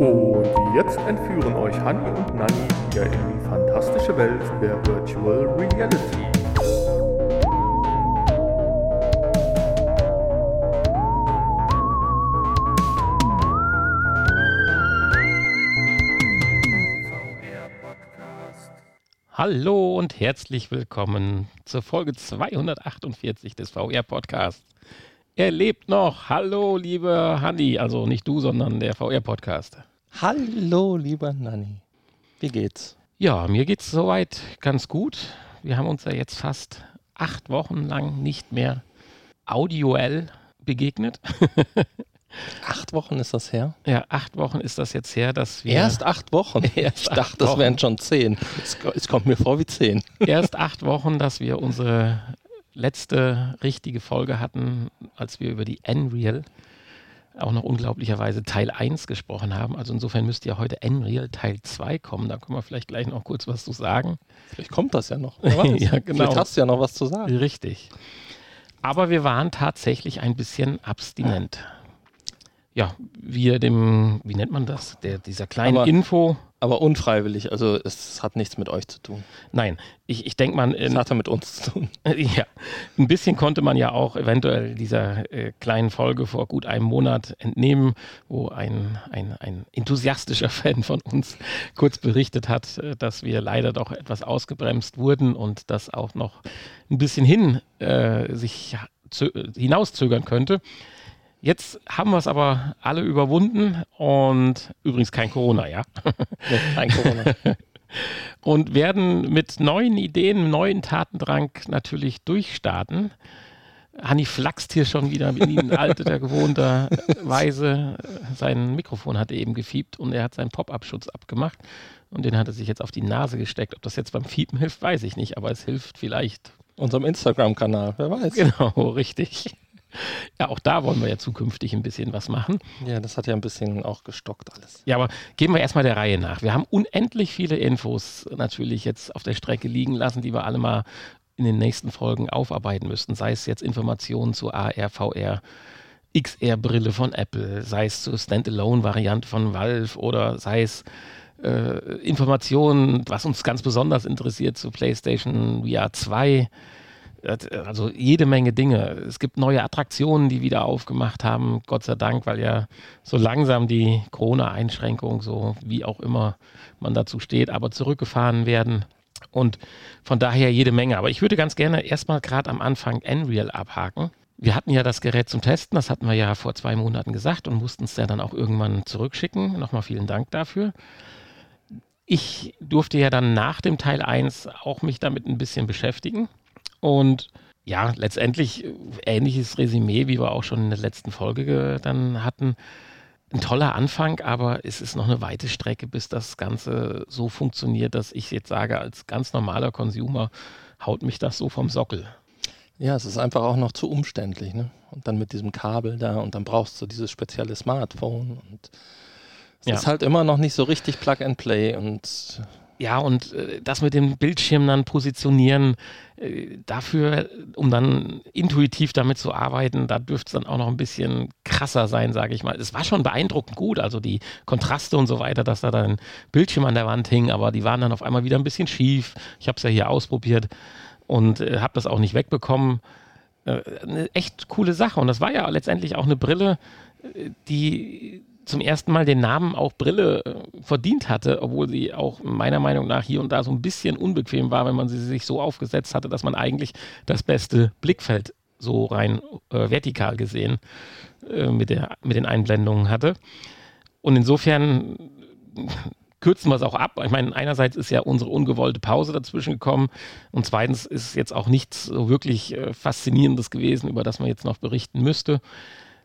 Und jetzt entführen euch Hanni und Nanni wieder in die fantastische Welt der Virtual Reality. Hallo und herzlich willkommen zur Folge 248 des VR-Podcasts. Er lebt noch. Hallo, lieber Hanni. Also nicht du, sondern der VR-Podcast. Hallo, lieber Nanni. Wie geht's? Ja, mir geht's soweit ganz gut. Wir haben uns ja jetzt fast acht Wochen lang nicht mehr audioell begegnet. Acht Wochen ist das her? Ja, acht Wochen ist das jetzt her, dass wir. Erst acht Wochen? Erst ich acht dachte, das Wochen. wären schon zehn. Es, es kommt mir vor wie zehn. erst acht Wochen, dass wir unsere letzte richtige Folge hatten, als wir über die Unreal auch noch unglaublicherweise Teil 1 gesprochen haben. Also insofern müsste ja heute Unreal Teil 2 kommen. Da können wir vielleicht gleich noch kurz was zu sagen. Vielleicht kommt das ja noch. Ja, genau. Vielleicht hast du ja noch was zu sagen. Richtig. Aber wir waren tatsächlich ein bisschen abstinent. Ja, wir dem, wie nennt man das? Der, dieser kleinen Aber- Info. Aber unfreiwillig. Also es hat nichts mit euch zu tun. Nein, ich, ich denke mal, Es in, hatte mit uns zu tun. Ja, ein bisschen konnte man ja auch eventuell dieser äh, kleinen Folge vor gut einem Monat entnehmen, wo ein, ein, ein enthusiastischer Fan von uns kurz berichtet hat, äh, dass wir leider doch etwas ausgebremst wurden und das auch noch ein bisschen hin äh, sich zö- hinauszögern könnte. Jetzt haben wir es aber alle überwunden und übrigens kein Corona, ja Nee, kein Corona. und werden mit neuen Ideen, neuen Tatendrang natürlich durchstarten. Hanni flaxt hier schon wieder in alter gewohnter Weise. Sein Mikrofon hatte eben gefiebt und er hat seinen Pop-Up-Schutz abgemacht und den hat er sich jetzt auf die Nase gesteckt. Ob das jetzt beim Fiepen hilft, weiß ich nicht, aber es hilft vielleicht. Unserem Instagram-Kanal, wer weiß. Genau, richtig. Ja, auch da wollen wir ja zukünftig ein bisschen was machen. Ja, das hat ja ein bisschen auch gestockt alles. Ja, aber gehen wir erstmal der Reihe nach. Wir haben unendlich viele Infos natürlich jetzt auf der Strecke liegen lassen, die wir alle mal in den nächsten Folgen aufarbeiten müssten. Sei es jetzt Informationen zu AR, VR, XR-Brille von Apple, sei es zur Standalone-Variante von Valve oder sei es äh, Informationen, was uns ganz besonders interessiert, zu PlayStation VR 2. Also jede Menge Dinge. Es gibt neue Attraktionen, die wieder aufgemacht haben, Gott sei Dank, weil ja so langsam die Corona-Einschränkungen, so wie auch immer man dazu steht, aber zurückgefahren werden. Und von daher jede Menge. Aber ich würde ganz gerne erstmal gerade am Anfang Unreal abhaken. Wir hatten ja das Gerät zum Testen, das hatten wir ja vor zwei Monaten gesagt und mussten es ja dann auch irgendwann zurückschicken. Nochmal vielen Dank dafür. Ich durfte ja dann nach dem Teil 1 auch mich damit ein bisschen beschäftigen. Und ja, letztendlich äh, ähnliches Resümee, wie wir auch schon in der letzten Folge ge- dann hatten. Ein toller Anfang, aber es ist noch eine weite Strecke, bis das Ganze so funktioniert, dass ich jetzt sage, als ganz normaler Consumer haut mich das so vom Sockel. Ja, es ist einfach auch noch zu umständlich, ne? Und dann mit diesem Kabel da und dann brauchst du dieses spezielle Smartphone und es Ja. ist halt immer noch nicht so richtig Plug and Play und Ja, und äh, das mit dem Bildschirm dann positionieren, äh, dafür, um dann intuitiv damit zu arbeiten, da dürfte es dann auch noch ein bisschen krasser sein, sage ich mal. Es war schon beeindruckend gut, also die Kontraste und so weiter, dass da dann ein Bildschirm an der Wand hing, aber die waren dann auf einmal wieder ein bisschen schief. Ich habe es ja hier ausprobiert und äh, habe das auch nicht wegbekommen. Äh, eine echt coole Sache und das war ja letztendlich auch eine Brille, äh, die zum ersten Mal den Namen auch Brille äh, verdient hatte, obwohl sie auch meiner Meinung nach hier und da so ein bisschen unbequem war, wenn man sie sich so aufgesetzt hatte, dass man eigentlich das beste Blickfeld so rein äh, vertikal gesehen äh, mit, der, mit den Einblendungen hatte. Und insofern kürzen wir es auch ab. Ich meine, einerseits ist ja unsere ungewollte Pause dazwischen gekommen und zweitens ist jetzt auch nichts so wirklich äh, Faszinierendes gewesen, über das man jetzt noch berichten müsste.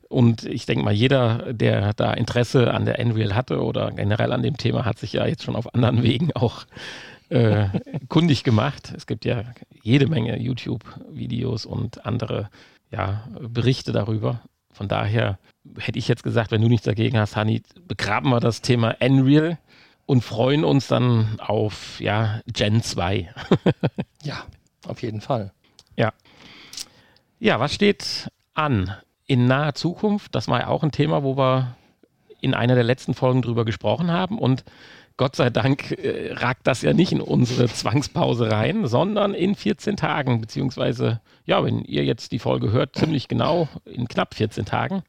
Und ich denke mal, jeder, der da Interesse an der Unreal hatte oder generell an dem Thema, hat sich ja jetzt schon auf anderen Wegen auch äh, kundig gemacht. Es gibt ja jede Menge YouTube-Videos und andere ja, Berichte darüber. Von daher hätte ich jetzt gesagt, wenn du nichts dagegen hast, Hani, begraben wir das Thema Unreal und freuen uns dann auf ja, Gen 2. ja, auf jeden Fall. Ja, was steht an in naher Zukunft? Das war ja auch ein Thema, wo wir in einer der letzten Folgen drüber gesprochen haben und Gott sei Dank äh, ragt das ja nicht in unsere Zwangspause rein, sondern in 14 Tagen, beziehungsweise, ja, wenn ihr jetzt die Folge hört, ziemlich genau in knapp 14 Tagen,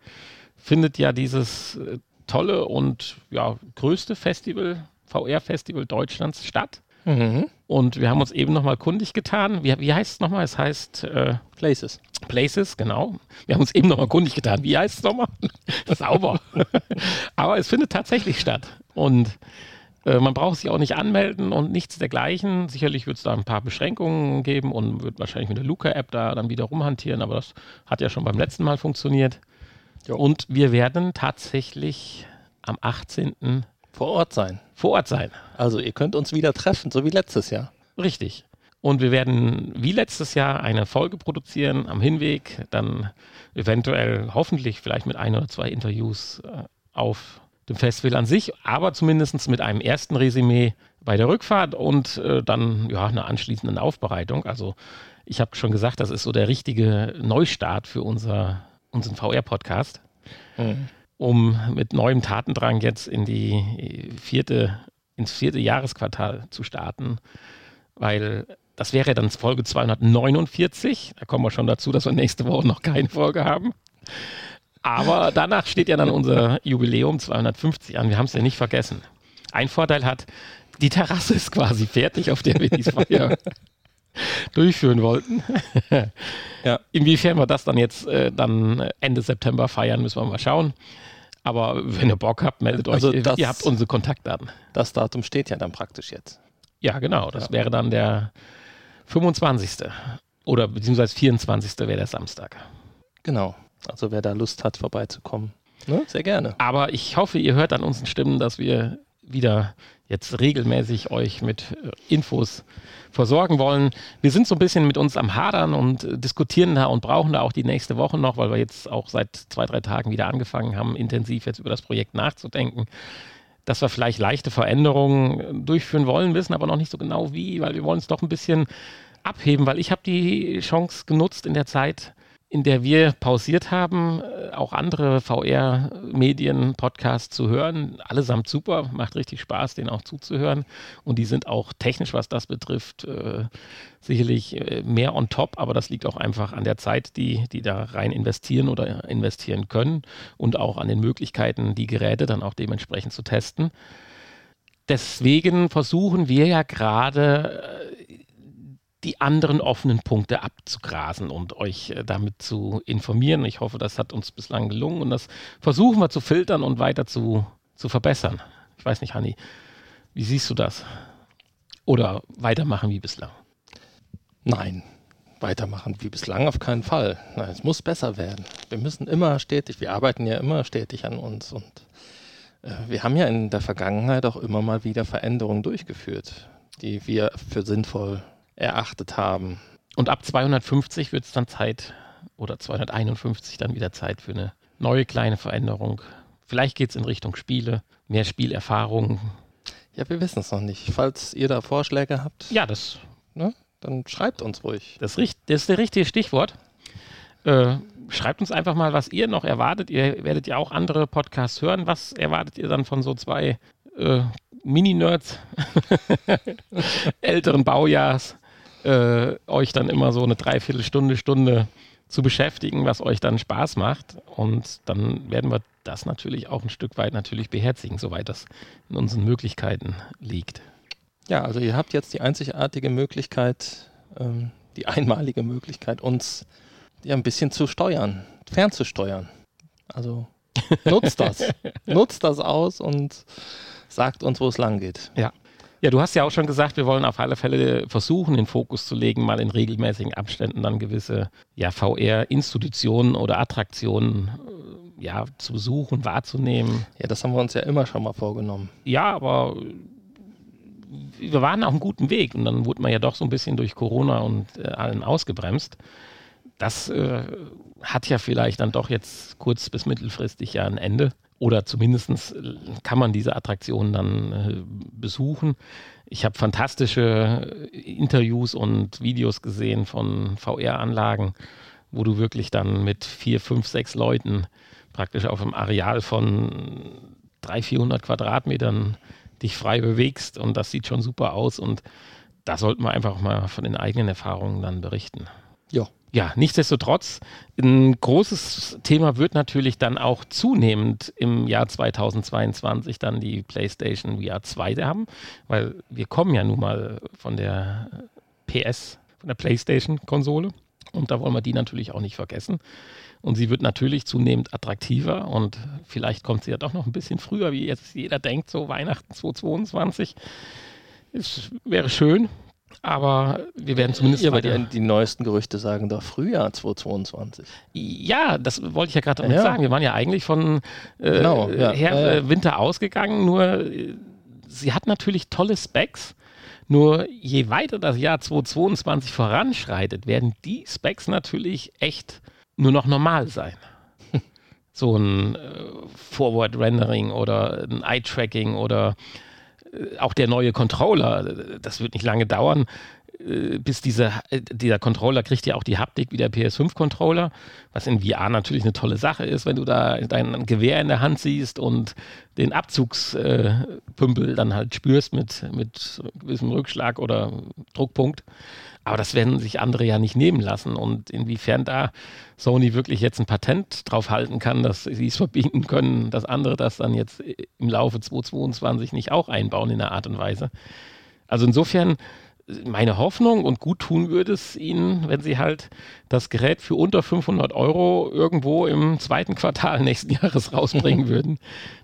findet ja dieses äh, tolle und ja, größte Festival, VR-Festival Deutschlands statt. Mhm. Und wir haben uns eben nochmal kundig getan. Wie, wie heißt es nochmal? Es heißt äh, Places. Places, genau. Wir haben uns eben nochmal kundig getan. Wie heißt es nochmal? Sauber. Aber es findet tatsächlich statt. Und äh, man braucht sich auch nicht anmelden und nichts dergleichen. Sicherlich wird es da ein paar Beschränkungen geben und wird wahrscheinlich mit der Luca-App da dann wieder rumhantieren, aber das hat ja schon beim letzten Mal funktioniert. Jo. Und wir werden tatsächlich am 18. vor Ort sein. Vor Ort sein. Also ihr könnt uns wieder treffen, so wie letztes Jahr. Richtig. Und wir werden wie letztes Jahr eine Folge produzieren am Hinweg, dann eventuell hoffentlich vielleicht mit ein oder zwei Interviews äh, auf dem Festival an sich, aber zumindest mit einem ersten Resümee bei der Rückfahrt und äh, dann ja einer anschließenden Aufbereitung. Also ich habe schon gesagt, das ist so der richtige Neustart für unser, unseren VR-Podcast. Mhm um mit neuem Tatendrang jetzt in die vierte, ins vierte Jahresquartal zu starten, weil das wäre dann Folge 249. Da kommen wir schon dazu, dass wir nächste Woche noch keine Folge haben. Aber danach steht ja dann unser Jubiläum 250 an. Wir haben es ja nicht vergessen. Ein Vorteil hat, die Terrasse ist quasi fertig, auf der wir diese Feier durchführen wollten. ja. Inwiefern wir das dann jetzt äh, dann Ende September feiern, müssen wir mal schauen. Aber wenn ihr Bock habt, meldet also euch. Das, ihr habt unsere Kontaktdaten. Das Datum steht ja dann praktisch jetzt. Ja, genau. Das ja. wäre dann der 25. Oder beziehungsweise 24. wäre der Samstag. Genau. Also wer da Lust hat, vorbeizukommen, ne? sehr gerne. Aber ich hoffe, ihr hört an unseren Stimmen, dass wir wieder jetzt regelmäßig euch mit äh, Infos versorgen wollen. Wir sind so ein bisschen mit uns am Hadern und äh, diskutieren da und brauchen da auch die nächste Woche noch, weil wir jetzt auch seit zwei, drei Tagen wieder angefangen haben, intensiv jetzt über das Projekt nachzudenken. Dass wir vielleicht leichte Veränderungen äh, durchführen wollen, wissen aber noch nicht so genau wie, weil wir wollen es doch ein bisschen abheben, weil ich habe die Chance genutzt in der Zeit, in der wir pausiert haben, äh, auch andere VR-Medien, Podcasts zu hören. Allesamt super, macht richtig Spaß, denen auch zuzuhören. Und die sind auch technisch, was das betrifft, äh, sicherlich äh, mehr on top, aber das liegt auch einfach an der Zeit, die, die da rein investieren oder investieren können und auch an den Möglichkeiten, die Geräte dann auch dementsprechend zu testen. Deswegen versuchen wir ja gerade die anderen offenen Punkte abzugrasen und euch äh, damit zu informieren. Ich hoffe, das hat uns bislang gelungen und das versuchen wir zu filtern und weiter zu, zu verbessern. Ich weiß nicht, Hanni, wie siehst du das? Oder weitermachen wie bislang? Nein, weitermachen wie bislang auf keinen Fall. Nein, es muss besser werden. Wir müssen immer stetig, wir arbeiten ja immer stetig an uns und äh, wir haben ja in der Vergangenheit auch immer mal wieder Veränderungen durchgeführt, die wir für sinnvoll erachtet haben. Und ab 250 wird es dann Zeit, oder 251 dann wieder Zeit für eine neue kleine Veränderung. Vielleicht geht es in Richtung Spiele, mehr Spielerfahrung. Ja, wir wissen es noch nicht. Falls ihr da Vorschläge habt, ja, das, ne, dann schreibt uns ruhig. Das, das ist das richtige Stichwort. Äh, schreibt uns einfach mal, was ihr noch erwartet. Ihr werdet ja auch andere Podcasts hören. Was erwartet ihr dann von so zwei äh, Mini-Nerds älteren Baujahrs? Äh, euch dann immer so eine Dreiviertelstunde, Stunde zu beschäftigen, was euch dann Spaß macht. Und dann werden wir das natürlich auch ein Stück weit natürlich beherzigen, soweit das in unseren Möglichkeiten liegt. Ja, also ihr habt jetzt die einzigartige Möglichkeit, ähm, die einmalige Möglichkeit, uns ja, ein bisschen zu steuern, fernzusteuern. Also nutzt das. nutzt das aus und sagt uns, wo es lang geht. Ja. Ja, du hast ja auch schon gesagt, wir wollen auf alle Fälle versuchen, den Fokus zu legen, mal in regelmäßigen Abständen dann gewisse ja, VR-Institutionen oder Attraktionen äh, ja, zu besuchen, wahrzunehmen. Ja, das haben wir uns ja immer schon mal vorgenommen. Ja, aber wir waren auf einem guten Weg und dann wurde man ja doch so ein bisschen durch Corona und äh, allen ausgebremst. Das äh, hat ja vielleicht dann doch jetzt kurz- bis mittelfristig ja ein Ende oder zumindest kann man diese Attraktionen dann äh, besuchen. Ich habe fantastische Interviews und Videos gesehen von VR-Anlagen, wo du wirklich dann mit vier, fünf, sechs Leuten praktisch auf einem Areal von 300, 400 Quadratmetern dich frei bewegst und das sieht schon super aus und da sollten wir einfach mal von den eigenen Erfahrungen dann berichten. Ja. Ja, nichtsdestotrotz, ein großes Thema wird natürlich dann auch zunehmend im Jahr 2022 dann die PlayStation VR 2 haben, weil wir kommen ja nun mal von der PS, von der PlayStation-Konsole und da wollen wir die natürlich auch nicht vergessen. Und sie wird natürlich zunehmend attraktiver und vielleicht kommt sie ja doch noch ein bisschen früher, wie jetzt jeder denkt, so Weihnachten 2022. Es wäre schön, aber wir werden zumindest. Ja, aber die, die, neuesten Gerüchte sagen doch Frühjahr 2022. Ja, das wollte ich ja gerade ja. sagen. Wir waren ja eigentlich von äh, genau, ja. Her äh, Winter ausgegangen, nur äh, sie hat natürlich tolle Specs. Nur je weiter das Jahr 2022 voranschreitet, werden die Specs natürlich echt nur noch normal sein. so ein äh, Forward Rendering oder ein Eye Tracking oder äh, auch der neue Controller, das wird nicht lange dauern, bis diese, äh, dieser Controller kriegt ja auch die Haptik wie der PS5-Controller, was in VR natürlich eine tolle Sache ist, wenn du da dein Gewehr in der Hand siehst und den Abzugspümpel dann halt spürst mit, mit gewissem Rückschlag oder Druckpunkt. Aber das werden sich andere ja nicht nehmen lassen. Und inwiefern da Sony wirklich jetzt ein Patent drauf halten kann, dass sie es verbieten können, dass andere das dann jetzt im Laufe 2022 nicht auch einbauen in der Art und Weise. Also insofern meine Hoffnung und gut tun würde es ihnen, wenn sie halt das Gerät für unter 500 Euro irgendwo im zweiten Quartal nächsten Jahres rausbringen würden.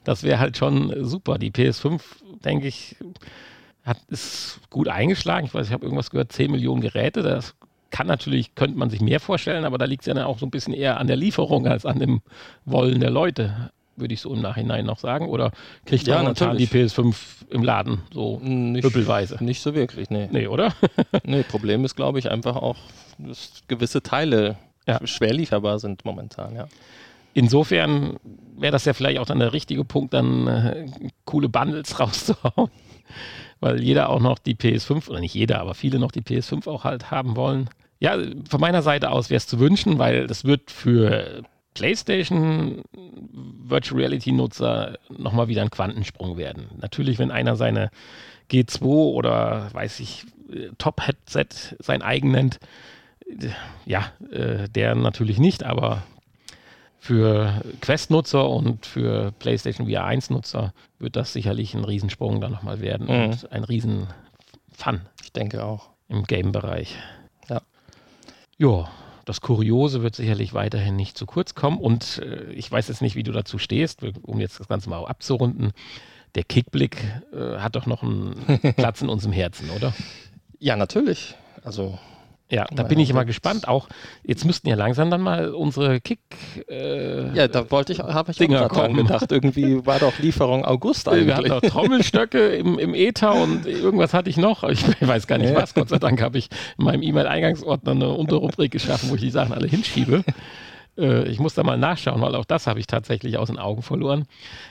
Das wäre halt schon super. Die PS5, denke ich, hat, ist gut eingeschlagen. Ich weiß, ich habe irgendwas gehört, 10 Millionen Geräte. Das kann natürlich, könnte man sich mehr vorstellen, aber da liegt es ja dann auch so ein bisschen eher an der Lieferung als an dem Wollen der Leute, würde ich so im Nachhinein noch sagen. Oder kriegt ja, momentan die PS5 im Laden so nicht, hüppelweise? Nicht so wirklich, nee. Nee, oder? nee, Problem ist, glaube ich, einfach auch, dass gewisse Teile ja. schwer lieferbar sind momentan, ja. Insofern wäre das ja vielleicht auch dann der richtige Punkt, dann äh, coole Bundles rauszuhauen weil jeder auch noch die PS5, oder nicht jeder, aber viele noch die PS5 auch halt haben wollen. Ja, von meiner Seite aus wäre es zu wünschen, weil das wird für PlayStation Virtual Reality Nutzer nochmal wieder ein Quantensprung werden. Natürlich, wenn einer seine G2 oder weiß ich, Top-Headset sein eigen nennt, ja, äh, der natürlich nicht, aber für Quest-Nutzer und für PlayStation VR 1-Nutzer wird das sicherlich ein Riesensprung dann nochmal werden mhm. und ein Riesen-Fun. Ich denke auch. Im Game-Bereich. Ja. Ja, das Kuriose wird sicherlich weiterhin nicht zu kurz kommen und äh, ich weiß jetzt nicht, wie du dazu stehst, um jetzt das Ganze mal abzurunden. Der Kickblick äh, hat doch noch einen Platz in unserem Herzen, oder? Ja, natürlich. Also ja, da bin ich immer gespannt. Auch jetzt müssten ja langsam dann mal unsere Kick. Äh, ja, da wollte ich, habe ich Dinger auch dran gedacht. Irgendwie war doch Lieferung August eigentlich. Wir hatten noch Trommelstöcke im, im Ether und irgendwas hatte ich noch. Ich weiß gar nicht was. Gott sei Dank habe ich in meinem E-Mail-Eingangsordner eine Unterrubrik geschaffen, wo ich die Sachen alle hinschiebe. Äh, ich muss da mal nachschauen, weil auch das habe ich tatsächlich aus den Augen verloren.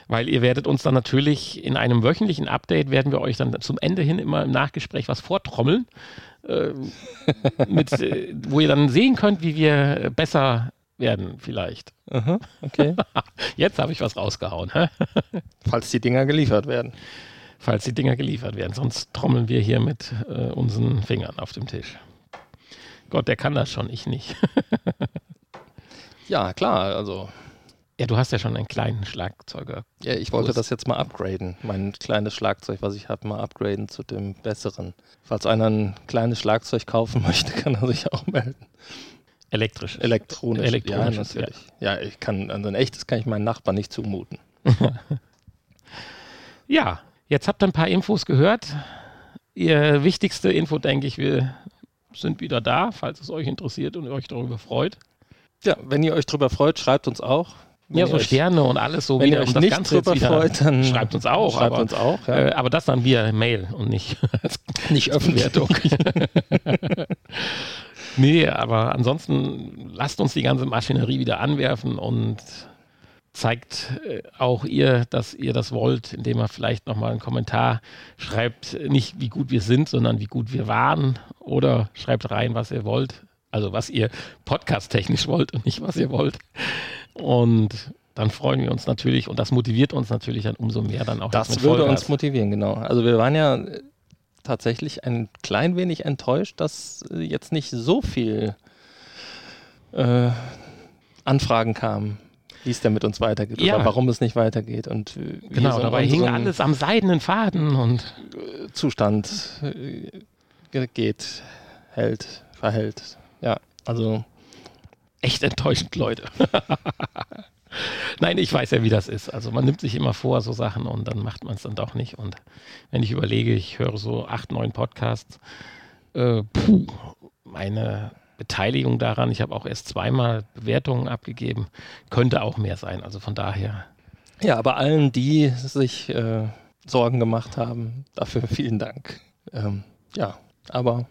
Weil ihr werdet uns dann natürlich in einem wöchentlichen Update werden wir euch dann zum Ende hin immer im Nachgespräch was vortrommeln mit, äh, wo ihr dann sehen könnt, wie wir besser werden, vielleicht. Aha, okay. Jetzt habe ich was rausgehauen. Falls die Dinger geliefert werden. Falls die Dinger geliefert werden. Sonst trommeln wir hier mit äh, unseren Fingern auf dem Tisch. Gott, der kann das schon, ich nicht. ja, klar, also ja, du hast ja schon einen kleinen Schlagzeuger. Ja, ich wollte das jetzt mal upgraden. Mein kleines Schlagzeug, was ich habe, mal upgraden zu dem besseren. Falls einer ein kleines Schlagzeug kaufen möchte, kann er sich auch melden. Elektrisch. Elektronisch. Elektronisch. Ja, natürlich. Ja. ja, ich kann, also ein echtes kann ich meinen Nachbarn nicht zumuten. ja, jetzt habt ihr ein paar Infos gehört. Ihr wichtigste Info, denke ich, wir sind wieder da, falls es euch interessiert und ihr euch darüber freut. Ja, wenn ihr euch darüber freut, schreibt uns auch. Ja, so Sterne und alles so wenn wieder. Ihr euch das nicht Ganze drüber freut, dann schreibt uns auch. Schreibt aber, uns auch. Ja. Äh, aber das dann via Mail und nicht nicht öffentlich. nee, aber ansonsten lasst uns die ganze Maschinerie wieder anwerfen und zeigt äh, auch ihr, dass ihr das wollt, indem ihr vielleicht nochmal einen Kommentar schreibt, nicht wie gut wir sind, sondern wie gut wir waren oder schreibt rein, was ihr wollt. Also was ihr podcast-technisch wollt und nicht was ihr wollt. Und dann freuen wir uns natürlich und das motiviert uns natürlich dann umso mehr dann auch. Das würde uns motivieren, genau. Also wir waren ja äh, tatsächlich ein klein wenig enttäuscht, dass äh, jetzt nicht so viel äh, Anfragen kamen, wie es denn mit uns weitergeht ja. oder warum es nicht weitergeht. Und genau, dabei hing alles am seidenen Faden und Zustand geht, hält, verhält. Ja, also echt enttäuschend, Leute. Nein, ich weiß ja, wie das ist. Also man nimmt sich immer vor, so Sachen und dann macht man es dann doch nicht. Und wenn ich überlege, ich höre so acht, neun Podcasts, äh, puh, meine Beteiligung daran, ich habe auch erst zweimal Bewertungen abgegeben, könnte auch mehr sein. Also von daher. Ja, aber allen, die sich äh, Sorgen gemacht haben, dafür vielen Dank. Ähm, ja, aber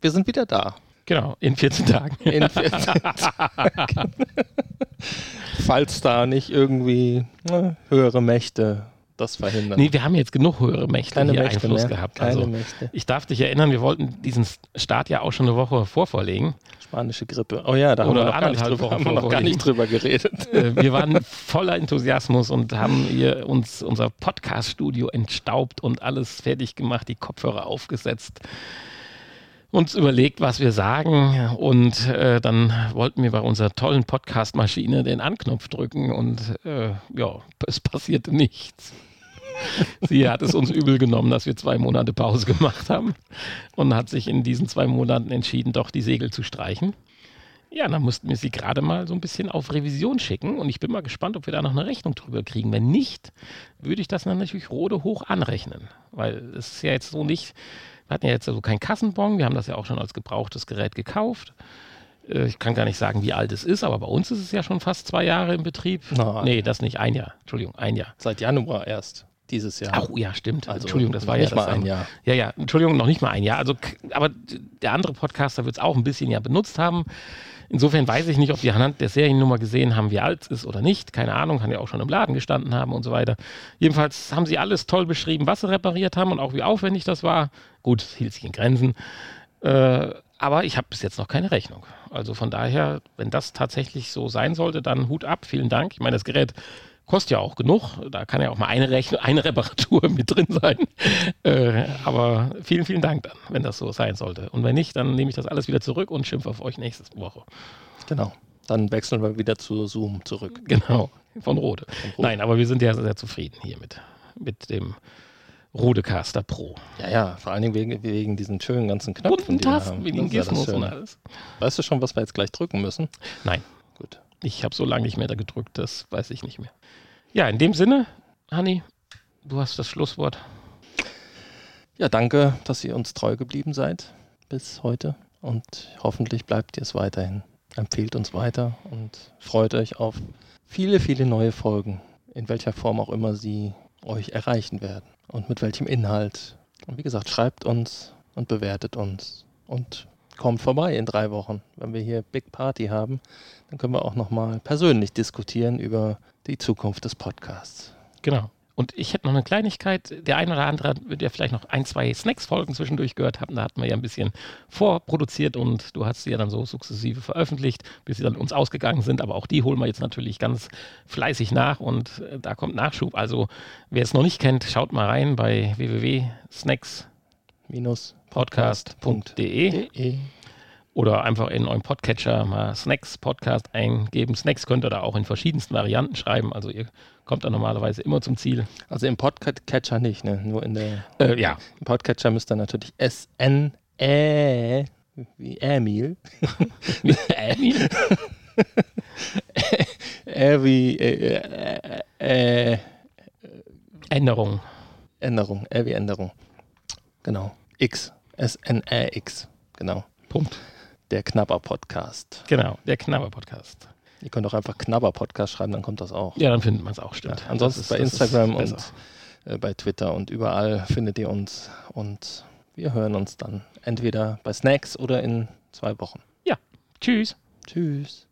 wir sind wieder da. Genau, in 14 Tagen. In 14 Tagen. Falls da nicht irgendwie ne, höhere Mächte das verhindern. Nee, wir haben jetzt genug höhere Mächte Keine hier Mächte Einfluss mehr. gehabt. Keine also, Mächte. Ich darf dich erinnern, wir wollten diesen Start ja auch schon eine Woche vorvorlegen. Spanische Grippe. Oh ja, da haben wir noch, gar nicht, drüber, haben wir noch gar nicht drüber geredet. Äh, wir waren voller Enthusiasmus und haben hier uns unser Podcast-Studio entstaubt und alles fertig gemacht, die Kopfhörer aufgesetzt uns überlegt, was wir sagen und äh, dann wollten wir bei unserer tollen Podcast-Maschine den Anknopf drücken und äh, ja, es passierte nichts. Sie hat es uns übel genommen, dass wir zwei Monate Pause gemacht haben und hat sich in diesen zwei Monaten entschieden, doch die Segel zu streichen. Ja, dann mussten wir sie gerade mal so ein bisschen auf Revision schicken und ich bin mal gespannt, ob wir da noch eine Rechnung drüber kriegen. Wenn nicht, würde ich das dann natürlich Rode hoch anrechnen, weil es ist ja jetzt so nicht, wir hatten ja jetzt also kein Kassenbon, wir haben das ja auch schon als gebrauchtes Gerät gekauft. Äh, ich kann gar nicht sagen, wie alt es ist, aber bei uns ist es ja schon fast zwei Jahre im Betrieb. Nein. Nee, das nicht, ein Jahr. Entschuldigung, ein Jahr. Seit Januar erst dieses Jahr. Ach ja, stimmt. Also Entschuldigung, das war nicht ja mal ein Jahr. Ja, ja, Entschuldigung, noch nicht mal ein Jahr. Also, aber der andere Podcaster wird es auch ein bisschen ja benutzt haben. Insofern weiß ich nicht, ob die anhand der Seriennummer gesehen haben, wie alt es ist oder nicht. Keine Ahnung, kann ja auch schon im Laden gestanden haben und so weiter. Jedenfalls haben sie alles toll beschrieben, was sie repariert haben und auch wie aufwendig das war. Gut, es hielt sich in Grenzen. Äh, aber ich habe bis jetzt noch keine Rechnung. Also von daher, wenn das tatsächlich so sein sollte, dann Hut ab, vielen Dank. Ich meine, das Gerät kostet ja auch genug. Da kann ja auch mal eine, Rechnung, eine Reparatur mit drin sein. Äh, aber vielen, vielen Dank dann, wenn das so sein sollte. Und wenn nicht, dann nehme ich das alles wieder zurück und schimpfe auf euch nächste Woche. Genau. Dann wechseln wir wieder zu Zoom zurück. Genau, von Rode. Von Rode. Nein, aber wir sind ja sehr zufrieden hier mit, mit dem Rodecaster Pro. Ja, ja, vor allen Dingen wegen, wegen diesen schönen ganzen Knöpfen, Bunten Tasten, wegen Gizmos und alles. Weißt du schon, was wir jetzt gleich drücken müssen? Nein. Gut. Ich habe so lange nicht mehr da gedrückt, das weiß ich nicht mehr. Ja, in dem Sinne, Hanni, du hast das Schlusswort. Ja, danke, dass ihr uns treu geblieben seid bis heute und hoffentlich bleibt ihr es weiterhin. Empfehlt uns weiter und freut euch auf viele, viele neue Folgen, in welcher Form auch immer sie euch erreichen werden und mit welchem Inhalt. Und wie gesagt, schreibt uns und bewertet uns und kommt vorbei in drei Wochen. Wenn wir hier Big Party haben, dann können wir auch nochmal persönlich diskutieren über die Zukunft des Podcasts. Genau. Und ich hätte noch eine Kleinigkeit. Der ein oder andere wird ja vielleicht noch ein, zwei Snacks-Folgen zwischendurch gehört haben. Da hatten wir ja ein bisschen vorproduziert und du hast sie ja dann so sukzessive veröffentlicht, bis sie dann uns ausgegangen sind. Aber auch die holen wir jetzt natürlich ganz fleißig nach und äh, da kommt Nachschub. Also wer es noch nicht kennt, schaut mal rein bei www.snacks-podcast.de oder einfach in eurem Podcatcher mal Snacks Podcast eingeben. Snacks könnt ihr da auch in verschiedensten Varianten schreiben. Also ihr kommt da normalerweise immer zum Ziel. Also im Podcatcher nicht, ne? Nur in der. Äh, ja. Im Podcatcher müsst ihr natürlich SN E wie Emil. wie Emil? äh, wie äh, äh, äh, Änderung. Änderung, äh wie Änderung. Genau. X. S-N-E-X. Genau. Punkt. Der Knabber-Podcast. Genau, der Knabber-Podcast. Ihr könnt auch einfach Knabber-Podcast schreiben, dann kommt das auch. Ja, dann findet man es auch, stimmt. Ja, ansonsten ist, bei Instagram und äh, bei Twitter und überall findet ihr uns. Und wir hören uns dann entweder bei Snacks oder in zwei Wochen. Ja, tschüss. Tschüss.